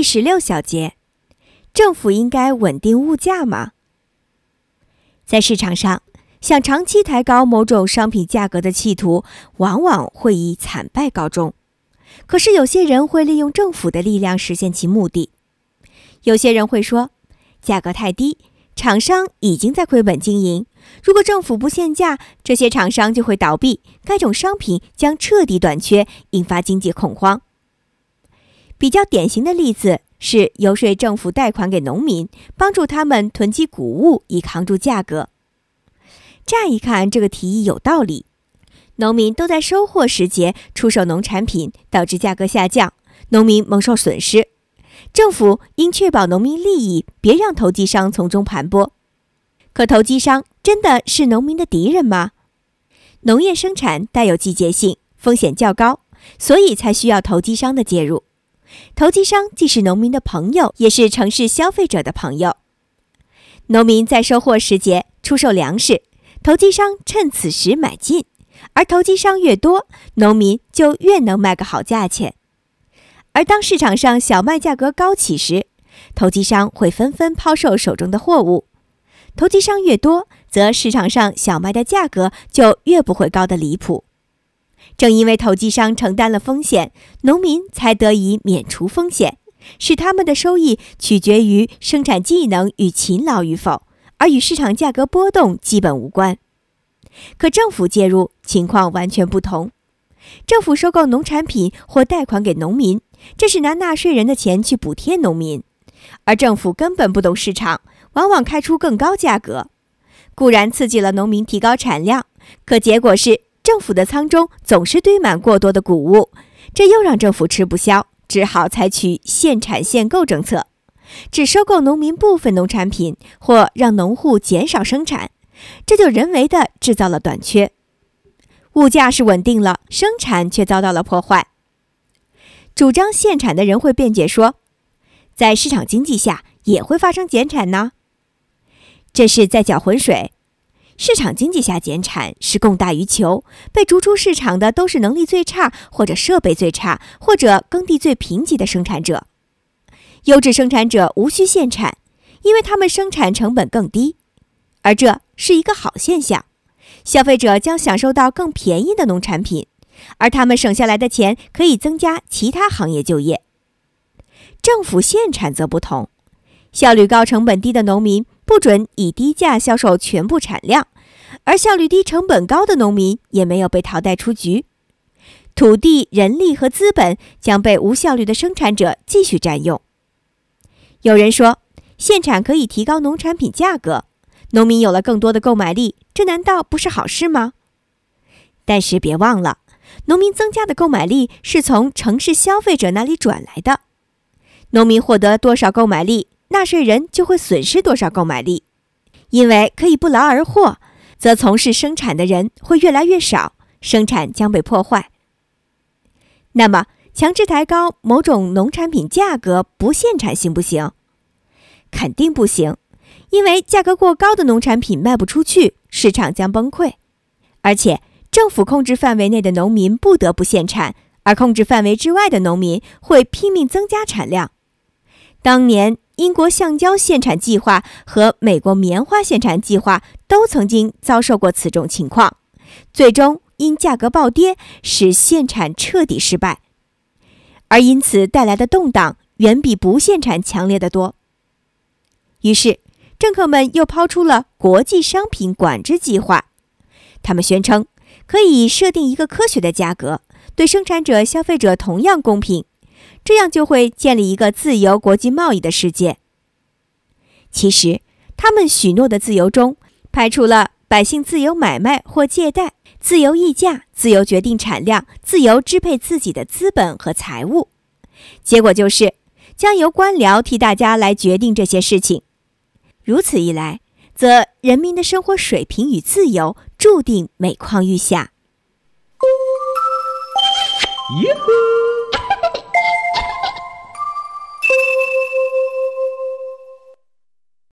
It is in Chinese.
第十六小节，政府应该稳定物价吗？在市场上，想长期抬高某种商品价格的企图，往往会以惨败告终。可是，有些人会利用政府的力量实现其目的。有些人会说，价格太低，厂商已经在亏本经营。如果政府不限价，这些厂商就会倒闭，该种商品将彻底短缺，引发经济恐慌。比较典型的例子是游说政府贷款给农民，帮助他们囤积谷物以扛住价格。乍一看，这个提议有道理。农民都在收获时节出售农产品，导致价格下降，农民蒙受损失。政府应确保农民利益，别让投机商从中盘剥。可投机商真的是农民的敌人吗？农业生产带有季节性，风险较高，所以才需要投机商的介入。投机商既是农民的朋友，也是城市消费者的朋友。农民在收获时节出售粮食，投机商趁此时买进，而投机商越多，农民就越能卖个好价钱。而当市场上小麦价格高起时，投机商会纷纷抛售手中的货物。投机商越多，则市场上小麦的价格就越不会高的离谱。正因为投机商承担了风险，农民才得以免除风险，使他们的收益取决于生产技能与勤劳与否，而与市场价格波动基本无关。可政府介入情况完全不同，政府收购农产品或贷款给农民，这是拿纳税人的钱去补贴农民，而政府根本不懂市场。往往开出更高价格，固然刺激了农民提高产量，可结果是政府的仓中总是堆满过多的谷物，这又让政府吃不消，只好采取限产限购政策，只收购农民部分农产品，或让农户减少生产，这就人为的制造了短缺，物价是稳定了，生产却遭到了破坏。主张限产的人会辩解说，在市场经济下也会发生减产呢。这是在搅浑水。市场经济下减产是供大于求，被逐出市场的都是能力最差、或者设备最差、或者耕地最贫瘠的生产者。优质生产者无需限产，因为他们生产成本更低，而这是一个好现象。消费者将享受到更便宜的农产品，而他们省下来的钱可以增加其他行业就业。政府限产则不同，效率高、成本低的农民。不准以低价销售全部产量，而效率低、成本高的农民也没有被淘汰出局。土地、人力和资本将被无效率的生产者继续占用。有人说，限产可以提高农产品价格，农民有了更多的购买力，这难道不是好事吗？但是别忘了，农民增加的购买力是从城市消费者那里转来的，农民获得多少购买力？纳税人就会损失多少购买力？因为可以不劳而获，则从事生产的人会越来越少，生产将被破坏。那么，强制抬高某种农产品价格不限产行不行？肯定不行，因为价格过高的农产品卖不出去，市场将崩溃。而且，政府控制范围内的农民不得不限产，而控制范围之外的农民会拼命增加产量。当年。英国橡胶限产计划和美国棉花限产计划都曾经遭受过此种情况，最终因价格暴跌使限产彻底失败，而因此带来的动荡远比不限产强烈的多。于是，政客们又抛出了国际商品管制计划，他们宣称可以设定一个科学的价格，对生产者、消费者同样公平。这样就会建立一个自由国际贸易的世界。其实，他们许诺的自由中排除了百姓自由买卖或借贷、自由议价、自由决定产量、自由支配自己的资本和财物。结果就是将由官僚替大家来决定这些事情。如此一来，则人民的生活水平与自由注定每况愈下。耶呼！